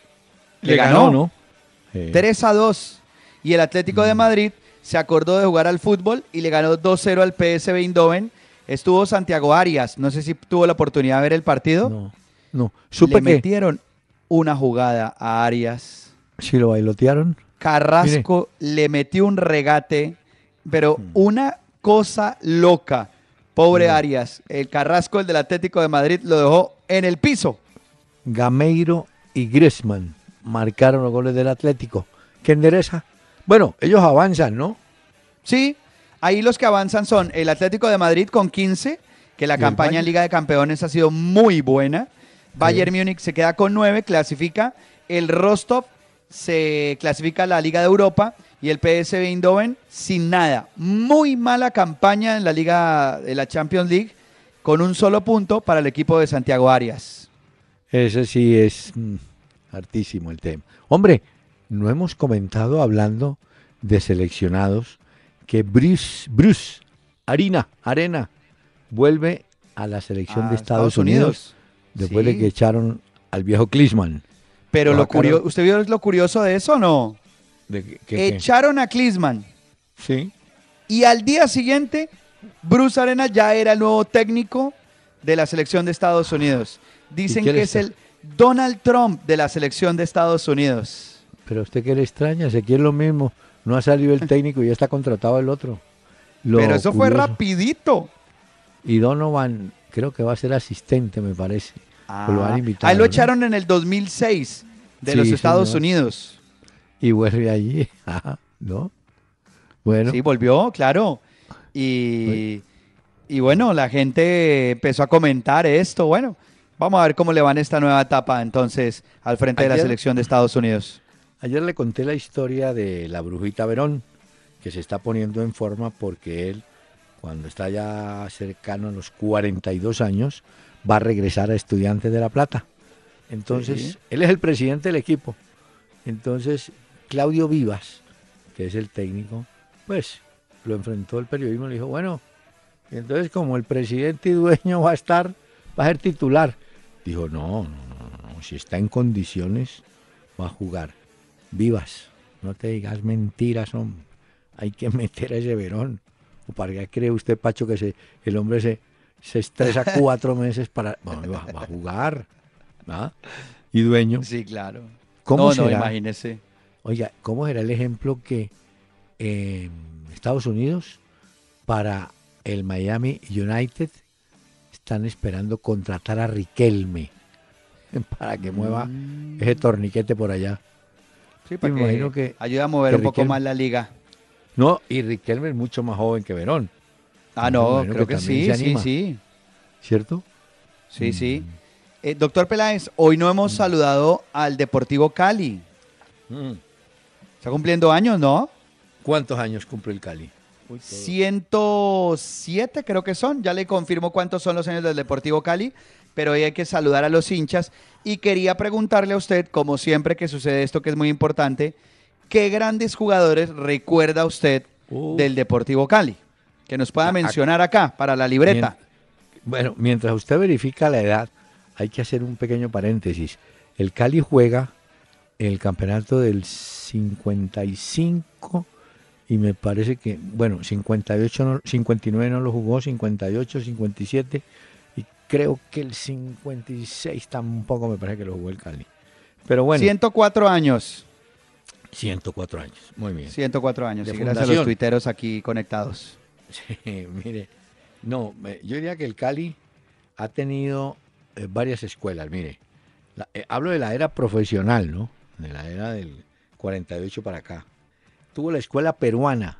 Le, ganó, ¿no? Sí. 3 a 2. Y el Atlético Mm. de Madrid se acordó de jugar al fútbol y le ganó 2-0 al PSV Eindhoven. Estuvo Santiago Arias, no sé si tuvo la oportunidad de ver el partido. No, no. le que metieron una jugada a Arias. si lo bailotearon. Carrasco le metió un regate, pero Mm. una cosa loca. Pobre. Arias. El Carrasco, el del Atlético de Madrid, lo dejó en el piso. Gameiro y Griezmann marcaron los goles del Atlético. ¿Qué endereza? Bueno, ellos avanzan, ¿no? Sí, ahí los que avanzan son el Atlético de Madrid con 15, que la ¿Y el campaña en? Liga de Campeones ha sido muy buena. Bayern Múnich se queda con 9, clasifica. El Rostov se clasifica a la Liga de Europa y el PSV Eindhoven sin nada. Muy mala campaña en la Liga de la Champions League con un solo punto para el equipo de Santiago Arias. Ese sí es mm, hartísimo el tema. Hombre, no hemos comentado hablando de seleccionados que Bruce, Bruce Arena, Arena vuelve a la selección de Estados, Unidos, después de que echaron al viejo Klinsmann. Pero Lo curioso, ¿usted vio lo curioso de eso o no? De Echaron a Klinsmann. sí. Y al día siguiente, Bruce Arena ya era el nuevo técnico de la selección de Estados Unidos. Dicen que es el Donald Trump de la selección de Estados Unidos. Pero usted que le extraña, aquí es lo mismo. no ha salido el técnico y ya está contratado el otro. Lo Pero eso fue rapidito. Y Donovan creo que va a ser asistente, me parece. Lo han invitado, Ahí lo ¿no? echaron en el 2006 de Sí, los Estados señor. Unidos. Y vuelve allí, ¿no? Bueno, Sí, volvió, claro. Y, y bueno, la gente empezó a comentar esto. Bueno, vamos a ver cómo le va en esta nueva etapa entonces al frente de la selección de Estados Unidos. ayer le conté la historia de la brujita Verón, que se está poniendo en forma porque él, cuando está ya cercano a los 42 años, va a regresar a Estudiantes de La Plata. Entonces, Sí. él es el presidente del equipo. Entonces, Claudio Vivas, que es el técnico, pues lo enfrentó el periodismo y le dijo, bueno, entonces como el presidente y dueño va a estar, va a ser titular. Dijo, no, no, no, no, si está en condiciones, va a jugar. Vivas, no te digas mentiras, hombre. Hay que meter a ese Verón. ¿O para qué cree usted, Pacho, que se, el hombre se, se estresa cuatro meses para... Bueno, va, va a jugar. ¿ah? Y dueño. Sí, claro. ¿Cómo no, no, será? imagínese. Oiga, ¿cómo era el ejemplo que en Estados Unidos para el Miami United están esperando contratar a Riquelme para que mueva Mm. ese torniquete por allá? Sí, para me que imagino que- ayude a mover que un poco más la liga. No, y Riquelme es mucho más joven que Verón, Ah, no, creo que sí, sí, sí. ¿cierto? Sí, sí. Eh, doctor Peláez, hoy no hemos saludado al Deportivo Cali. Está cumpliendo años, ¿no? ¿Cuántos años cumple el Cali? 107 creo que son. Ya le confirmo cuántos son los años del Deportivo Cali, pero hoy hay que saludar a los hinchas. Y quería preguntarle a usted, como siempre que sucede esto que es muy importante, ¿qué grandes jugadores recuerda usted del Deportivo Cali? Que nos pueda mencionar acá, para la libreta. Bueno, mientras usted verifica la edad, hay que hacer un pequeño paréntesis. El Cali juega el campeonato del 55 y me parece que, bueno, 58 no- 59 no lo jugó, 58, 57 y creo que el 56 tampoco me parece que lo jugó el Cali. Pero bueno, 104 años. 104 años, muy bien. 104 años. Y gracias a los tuiteros aquí conectados. Sí, mire, no, yo diría que el Cali ha tenido eh, varias escuelas, mire. Eh, hablo de la era profesional, ¿no? De la era del 48 para acá. Tuvo la escuela peruana.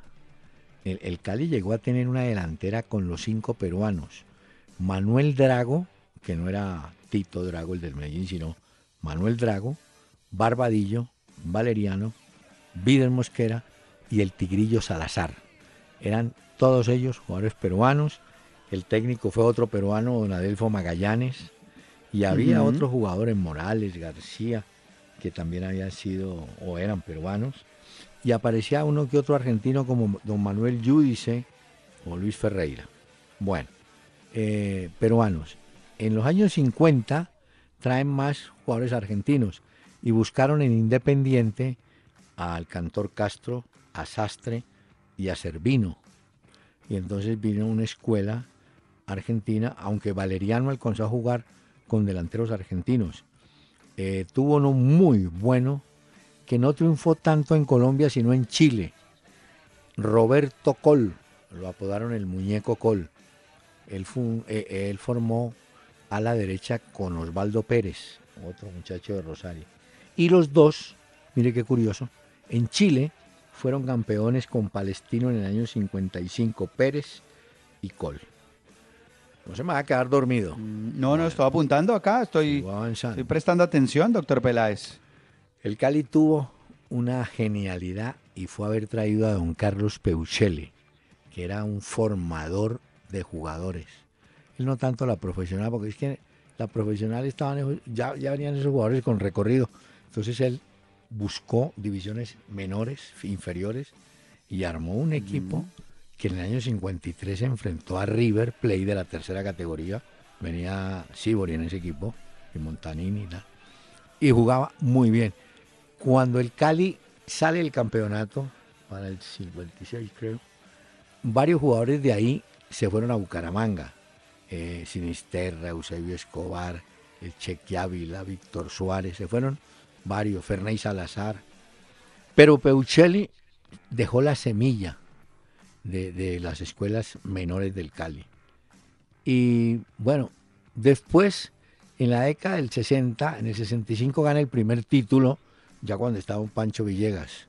El, el Cali llegó a tener una delantera con los cinco peruanos. Manuel Drago, que no era Tito Drago, el del Medellín, sino Manuel Drago, Barbadillo, Valeriano, Vidal Mosquera y el Tigrillo Salazar. Eran todos ellos jugadores peruanos. El técnico fue otro peruano, don Adelfo Magallanes. Y había otros jugadores, Morales, García, que también habían sido o eran peruanos. Y aparecía uno que otro argentino como don Manuel Yudice o Luis Ferreira. Bueno, eh, peruanos. En los años 50 traen más jugadores argentinos y buscaron en Independiente al cantor Castro, a Sastre y a Servino. Y entonces vino una escuela argentina, aunque Valeriano alcanzó a jugar con delanteros argentinos. Eh, tuvo uno muy bueno que no triunfó tanto en Colombia sino en Chile. Roberto Col, lo apodaron el muñeco Col. Él, eh, él formó a la derecha con Osvaldo Pérez, otro muchacho de Rosario. Y los dos, mire qué curioso, en Chile fueron campeones con Palestino en el año 55, Pérez y Col. No se me va a quedar dormido. Mm, No, no, estoy apuntando acá, estoy, estoy prestando atención, doctor Peláez. El Cali tuvo una genialidad y fue haber traído a don Carlos Peuchele, que era un formador de jugadores. Él no tanto la profesional, porque es que la profesional estaban ya, ya venían esos jugadores con recorrido. Entonces él buscó divisiones menores, inferiores, y armó un equipo que en el año 53 se enfrentó a River Play de la tercera categoría. Venía Sibori en ese equipo, y Montanini y tal. Y jugaba muy bien. Cuando el Cali sale del campeonato, para el 56 creo, varios jugadores de ahí se fueron a Bucaramanga. Eh, Sinisterra, Eusebio Escobar, el Cheque Ávila, Víctor Suárez, se fueron varios, Ferney Salazar. Pero Peuchelli dejó la semilla de, las escuelas menores del Cali. Y bueno, después, en la década del 60, en el 65 gana el primer título, ya cuando estaba un Pancho Villegas.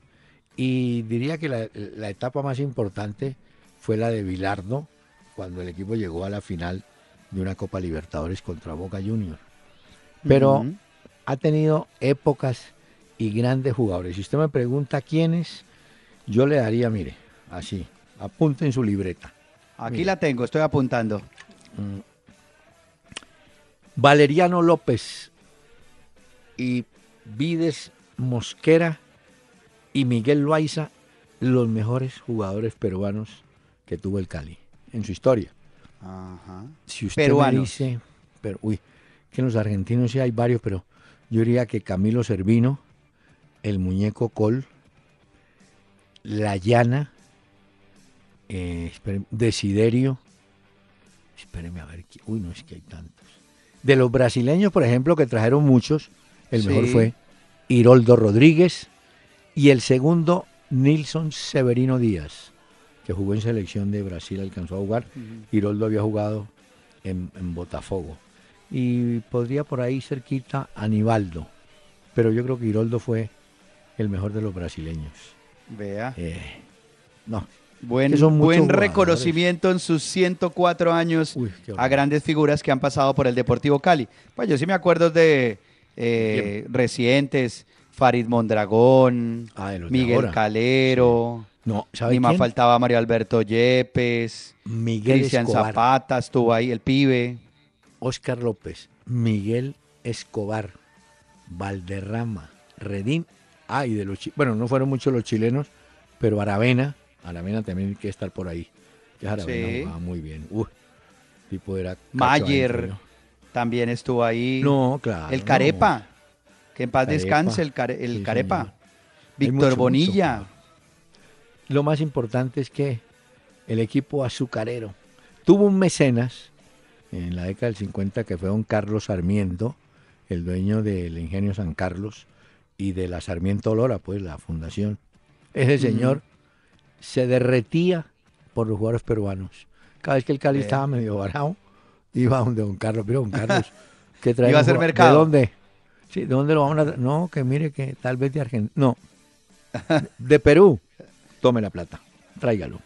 Y diría que la, etapa más importante fue la de Vilardo, cuando el equipo llegó a la final de una Copa Libertadores contra Boca Juniors. Pero. Ha tenido épocas y grandes jugadores. Si usted me pregunta quiénes, yo le daría, mire, así, apunte en su libreta. Aquí la tengo, estoy apuntando. Valeriano López y Vides Mosquera y Miguel Loaiza, los mejores jugadores peruanos que tuvo el Cali en su historia. Ajá. Si usted me dice, pero uy, que en los argentinos sí hay varios, pero yo diría que Camilo Servino, el muñeco Col, La Llana, eh, Desiderio, espéreme a ver, uy, no es que hay tantos. De los brasileños, por ejemplo, que trajeron muchos, el mejor fue Hiroldo Rodríguez y el segundo, Nilson Severino Díaz, que jugó en selección de Brasil, alcanzó a jugar. Hiroldo había jugado en, en Botafogo. Y podría por ahí cerquita Anibaldo. Pero yo creo que Hiroldo fue el mejor de los brasileños. Vea. Eh, no, Buen, que reconocimiento en sus 104 años Uy, a grandes figuras que han pasado por el Deportivo Cali. Pues yo sí me acuerdo de eh, recientes, Farid Mondragón, Ah, Miguel. Calero, no, ¿sabe ni más faltaba Mario Alberto Yepes, Miguel Cristian Zapata estuvo ahí, el pibe. Oscar López, Miguel Escobar, Valderrama, Redín, ah, y de los bueno, no fueron muchos los chilenos, pero Aravena, Aravena también hay que estar por ahí. Ya Aravena Sí. jugaba muy bien. Uf, tipo era Mayer. adentro, También estuvo ahí. No, claro. el no. Carepa, que en paz Carepa. descanse el, care- el Sí, Carepa. señor. Víctor mucho, Bonilla. Lo más importante es que el equipo azucarero tuvo un mecenas en la década del 50 que fue don Carlos Sarmiento, el dueño del Ingenio San Carlos y de la Sarmiento Lora, pues la fundación. Ese señor se derretía por los jugadores peruanos. Cada vez que el Cali estaba medio varado, iba donde don Carlos. Pero don Carlos, ¿qué trae? Iba a hacer mercado. ¿De dónde? Sí, ¿de dónde lo vamos a tra- No, que mire que tal vez de Argentina. No, de Perú. Tome la plata, tráigalo.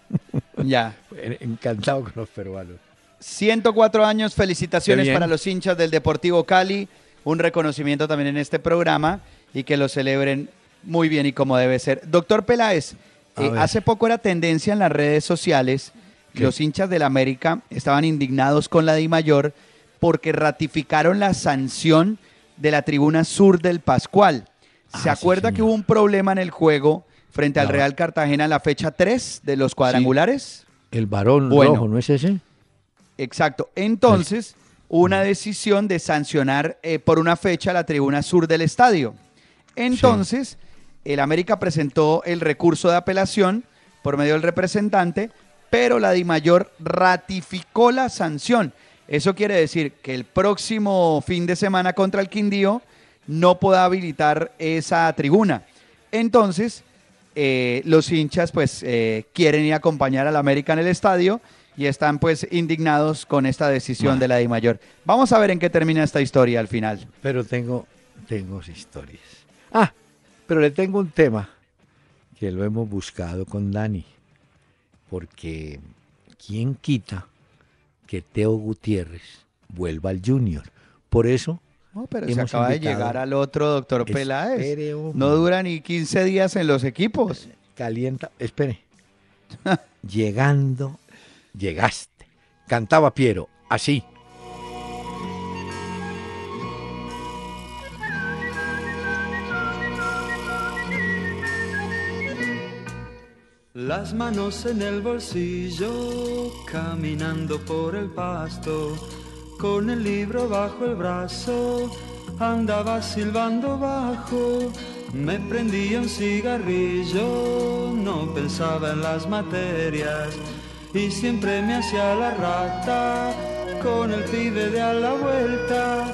Ya. Encantado con los peruanos. 104 años, felicitaciones para los hinchas del Deportivo Cali, un reconocimiento también en este programa y que lo celebren muy bien y como debe ser. Doctor Peláez, eh, hace poco era tendencia en las redes sociales, ¿Qué? los hinchas del América estaban indignados con la Di Mayor porque ratificaron la sanción de la tribuna sur del Pascual. ¿Se Ah, sí, acuerda que hubo un problema en el juego frente al Real Cartagena en la fecha 3 de los cuadrangulares? El varón Bueno. rojo, ¿no es ese? Exacto. Entonces, una decisión de sancionar eh, por una fecha la tribuna sur del estadio. Entonces, el América presentó el recurso de apelación por medio del representante, pero la DIMAYOR ratificó la sanción. Eso quiere decir que el próximo fin de semana contra el Quindío no pueda habilitar esa tribuna. Entonces, eh, los hinchas pues eh, quieren ir a acompañar al América en el estadio y están pues indignados con esta decisión de la DIMAYOR. Vamos a ver en qué termina esta historia al final. Pero tengo, tengo historias. Ah, pero le tengo un tema que lo hemos buscado con Dani. Porque ¿quién quita que Teo Gutiérrez vuelva al Junior? Por eso, No, pero se acaba de llegar al otro doctor Peláez. No dura ni 15 días en los equipos. calienta, espere. Llegando, llegaste. Cantaba Piero, así. Las manos en el bolsillo, caminando por el pasto, con el libro bajo el brazo, andaba silbando bajo, me prendía un cigarrillo, no pensaba en las materias, y siempre me hacía la rata, con el pibe de a la vuelta,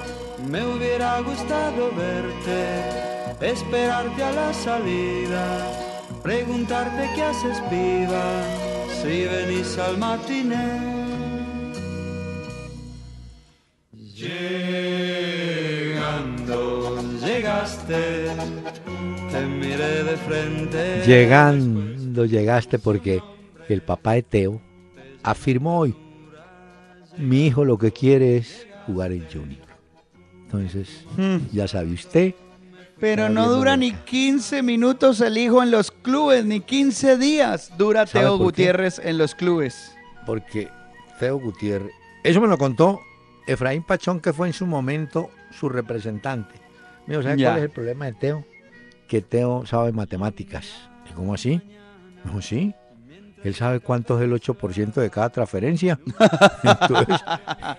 me hubiera gustado verte, esperarte a la salida preguntarte qué haces viva, si venís al matiné. Llegando, llegaste, te miré de frente. Llegando, llegaste porque el papá de afirmó hoy, mi hijo lo que quiere es jugar en Junior. Entonces, ya sabe usted. Pero no dura ni que- 15 minutos el hijo en los clubes, ni 15 días dura ¿Sabe Teo qué? Gutiérrez en los clubes. Porque Teo Gutiérrez, eso me lo contó Efraín Pachón, que fue en su momento su representante. Me dijo, ¿sabe Ya. cuál es el problema de Teo? Que Teo sabe matemáticas. ¿Y cómo así? No, sí. Él sabe cuánto es el 8% de cada transferencia. Entonces,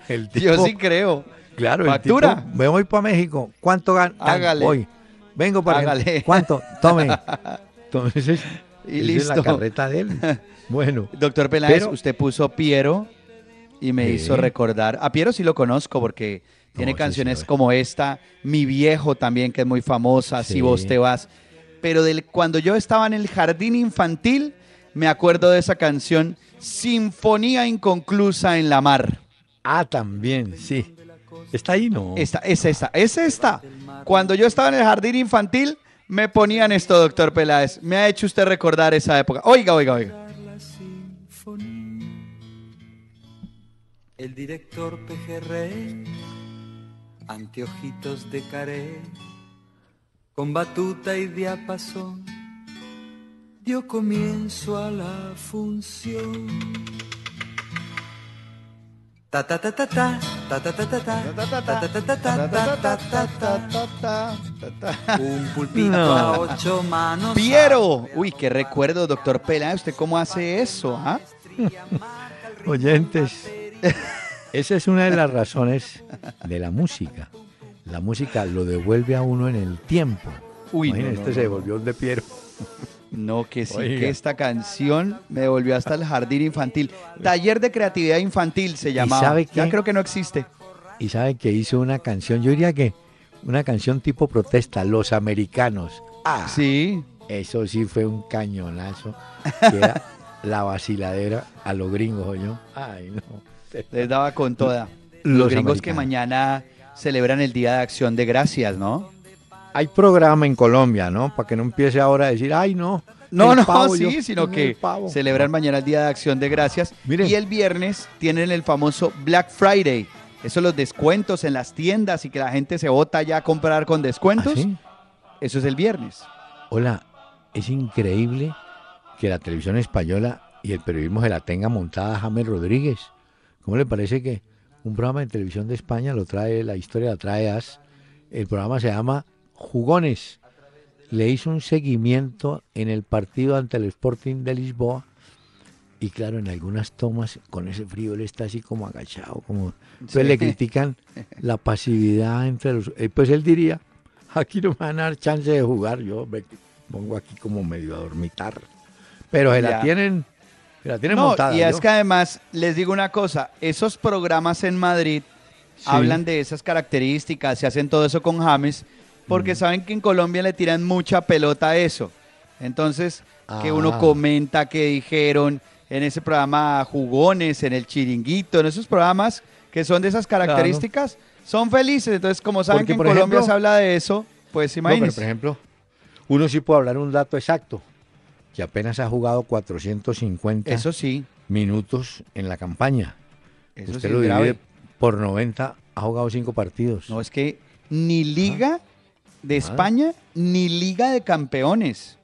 el tipo, Yo sí creo. claro, el factura. tipo, me voy para México. ¿Cuánto gano? Hágale. Voy. Vengo para Hágale. ¿Cuánto? Tome. Entonces, Y listo. es la carreta de él. Bueno, Doctor Peláez, Pero- usted puso Piero y me hizo recordar. A Piero sí lo conozco porque tiene canciones como esta, Mi Viejo también, que es muy famosa, Si vos te vas. Pero del, cuando yo estaba en el jardín infantil, me acuerdo de esa canción, Sinfonía Inconclusa en la Mar. Ah, también, sí. Está ahí, ¿no? Esta, es esta, es esta. Cuando yo estaba en el jardín infantil, me ponían esto, doctor Peláez. Me ha hecho usted recordar esa época. Oiga, oiga, oiga. El director pejerrey, anteojitos de caré, con batuta y diapasón, dio comienzo a la función. Ta ta ta ta ta, ta ta ta ta ta, ta ta ta ta ta ta ta ta ta. Un pulpito No. a ocho manos. Piero. Uy, qué recuerdo, doctor Peláez. ¿Usted cómo hace eso? ah? Oyentes, esa es una de las razones de la música. La música lo devuelve a uno en el tiempo. Uy, no, Imagínese, no, este se no. devolvió de Piero. No, que sí, Oiga. que esta canción me devolvió hasta el jardín infantil. Taller de creatividad infantil se llamaba. sabe Ya creo que no existe. Y sabe que hizo una canción, yo diría que una canción tipo protesta, Los Americanos. Ah, Sí. eso sí fue un cañonazo. Que era la vaciladera a los gringos, yo. Ay, no. Les daba con toda. Los, Los gringos que mañana celebran el Día de Acción de Gracias, ¿no? Hay programa en Colombia, ¿no? Para que no empiece ahora a decir, ay, no. No, no, pavo, sí, yo, sino que pavo". celebran mañana el Día de Acción de Gracias. Miren. Y el viernes tienen el famoso Black Friday. Eso los descuentos en las tiendas y que la gente se vota ya a comprar con descuentos. ¿Ah, sí? Eso es el viernes. Hola, es increíble que la televisión española y el periodismo se la tenga montada a James Rodríguez. ¿Cómo le parece que un programa de televisión de España lo trae, la historia la trae AS? El programa se llama Jugones. Le hizo un seguimiento en el partido ante el Sporting de Lisboa. Y claro, en algunas tomas, con ese frío, él está así como agachado, como... Entonces Sí. le critican la pasividad entre los... eh, Pues él diría, aquí no me van a dar chance de jugar, yo me pongo aquí como medio a dormitar. Pero se Ya. la tienen, se la tienen No, montada. y es ¿no? que además, les digo una cosa, esos programas en Madrid Sí. hablan de esas características, se hacen todo eso con James, porque Mm. saben que en Colombia le tiran mucha pelota a eso. Entonces, que uno Ah. comenta que dijeron en ese programa Jugones, en el Chiringuito, en esos programas que son de esas características, son felices. Entonces, como saben Porque, que en Colombia ejemplo- se habla de eso, pues No, pero, imagínense. por ejemplo, uno sí puede hablar un dato exacto, que apenas ha jugado 450 eso sí, minutos en la campaña. eso Usted sí lo grave. divide por 90, ha jugado 5 partidos. No, es que ni Liga de. España ni Liga de Campeones.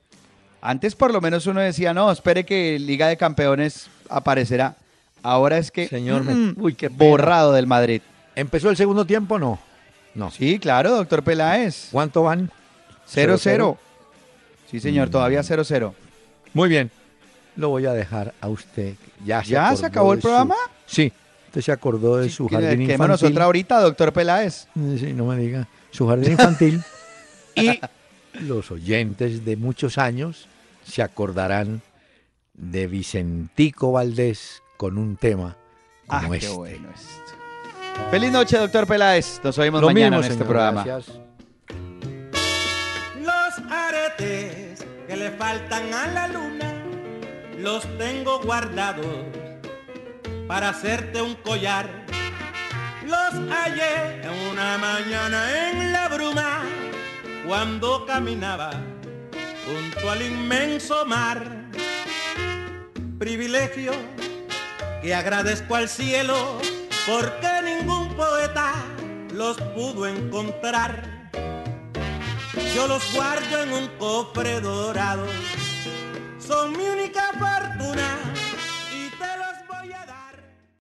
Antes por lo menos uno decía, no, espere que Liga de Campeones aparecerá. Ahora es que Señor, me- mm, uy, qué borrado del Madrid. ¿Empezó el segundo tiempo? No. No. Sí, claro, doctor Peláez. ¿Cuánto van? 0-0. Sí, señor, Mm. todavía 0-0. Muy bien. Lo voy a dejar a usted. ¿Ya se, ¿Ya se acabó el su- programa? Sí. Usted se acordó de su jardín infantil. otra ahorita, doctor Peláez. Sí, no me diga. Su jardín infantil. y los oyentes de muchos años se acordarán de Vicentico Valdés con un tema Ah, como qué este. bueno esto. Feliz noche, doctor Peláez. Nos oímos Lo mañana mismo, en este señor, programa. gracias. Los aretes que le faltan a la luna, los tengo guardados para hacerte un collar. Los hallé en una mañana en la bruma, cuando caminaba junto al inmenso mar. Privilegio que agradezco al cielo, porque ningún poeta los pudo encontrar. Yo los guardo en un cofre dorado, son mi única fortuna